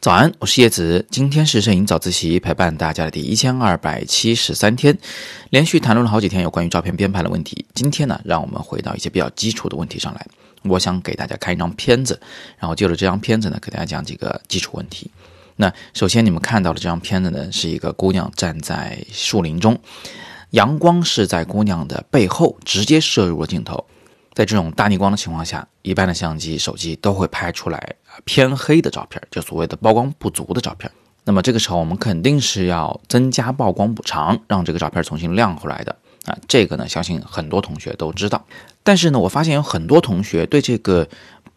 早安，我是叶子。今天是摄影早自习陪伴大家的第一千二百七十三天，连续谈论了好几天有关于照片编排的问题。今天呢，让我们回到一些比较基础的问题上来。我想给大家看一张片子，然后借着这张片子呢，给大家讲几个基础问题。那首先你们看到的这张片子呢，是一个姑娘站在树林中，阳光是在姑娘的背后直接射入了镜头。在这种大逆光的情况下，一般的相机、手机都会拍出来偏黑的照片，就所谓的曝光不足的照片。那么这个时候，我们肯定是要增加曝光补偿，让这个照片重新亮回来的啊。这个呢，相信很多同学都知道。但是呢，我发现有很多同学对这个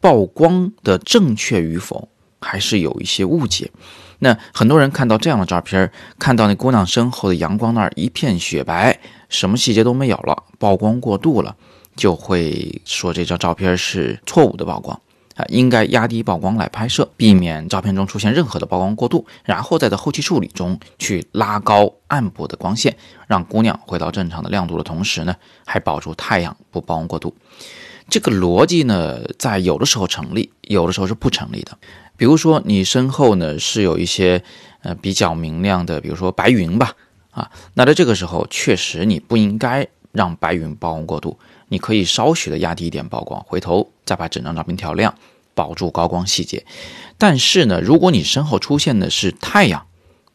曝光的正确与否还是有一些误解。那很多人看到这样的照片，看到那姑娘身后的阳光那儿一片雪白，什么细节都没有了，曝光过度了。就会说这张照片是错误的曝光啊，应该压低曝光来拍摄，避免照片中出现任何的曝光过度，然后再在后期处理中去拉高暗部的光线，让姑娘回到正常的亮度的同时呢，还保住太阳不曝光过度。这个逻辑呢，在有的时候成立，有的时候是不成立的。比如说你身后呢是有一些呃比较明亮的，比如说白云吧，啊，那在这个时候确实你不应该让白云曝光过度。你可以稍许的压低一点曝光，回头再把整张照片调亮，保住高光细节。但是呢，如果你身后出现的是太阳、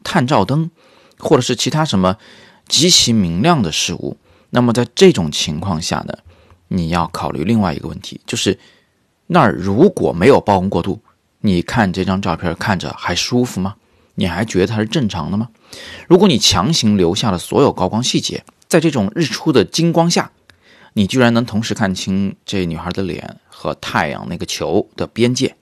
探照灯，或者是其他什么极其明亮的事物，那么在这种情况下呢，你要考虑另外一个问题，就是那儿如果没有曝光过度，你看这张照片看着还舒服吗？你还觉得它是正常的吗？如果你强行留下了所有高光细节，在这种日出的金光下。你居然能同时看清这女孩的脸和太阳那个球的边界，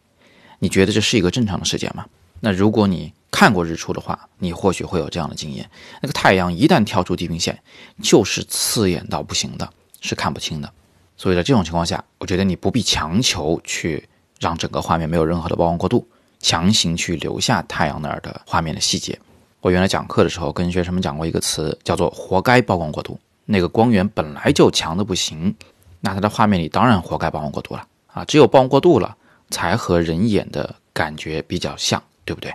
你觉得这是一个正常的事件吗？那如果你看过日出的话，你或许会有这样的经验：那个太阳一旦跳出地平线，就是刺眼到不行的，是看不清的。所以在这种情况下，我觉得你不必强求去让整个画面没有任何的曝光过度，强行去留下太阳那儿的画面的细节。我原来讲课的时候跟学生们讲过一个词，叫做“活该曝光过度”。那个光源本来就强的不行，那它的画面里当然活该曝光过度了啊！只有曝光过度了，才和人眼的感觉比较像，对不对？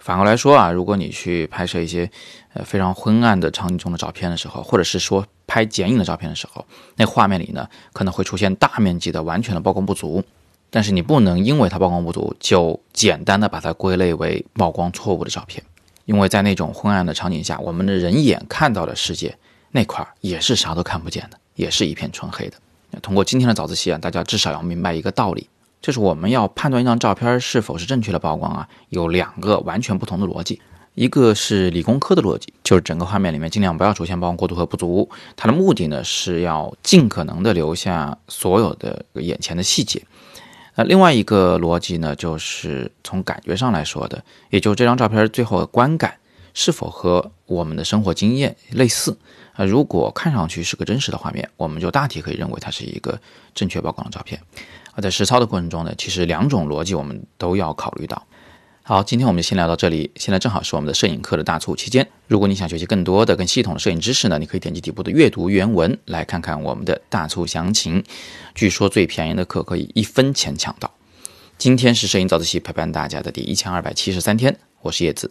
反过来说啊，如果你去拍摄一些呃非常昏暗的场景中的照片的时候，或者是说拍剪影的照片的时候，那画面里呢可能会出现大面积的完全的曝光不足，但是你不能因为它曝光不足就简单的把它归类为曝光错误的照片，因为在那种昏暗的场景下，我们的人眼看到的世界。那块也是啥都看不见的，也是一片纯黑的。通过今天的早自习啊，大家至少要明白一个道理，就是我们要判断一张照片是否是正确的曝光啊，有两个完全不同的逻辑。一个是理工科的逻辑，就是整个画面里面尽量不要出现曝光过度和不足，它的目的呢是要尽可能的留下所有的眼前的细节。那另外一个逻辑呢，就是从感觉上来说的，也就是这张照片最后的观感是否和我们的生活经验类似。啊，如果看上去是个真实的画面，我们就大体可以认为它是一个正确曝光的照片。而在实操的过程中呢，其实两种逻辑我们都要考虑到。好，今天我们就先聊到这里。现在正好是我们的摄影课的大促期间，如果你想学习更多的、更系统的摄影知识呢，你可以点击底部的阅读原文来看看我们的大促详情。据说最便宜的课可以一分钱抢到。今天是摄影早自习陪伴大家的第一千二百七十三天，我是叶子，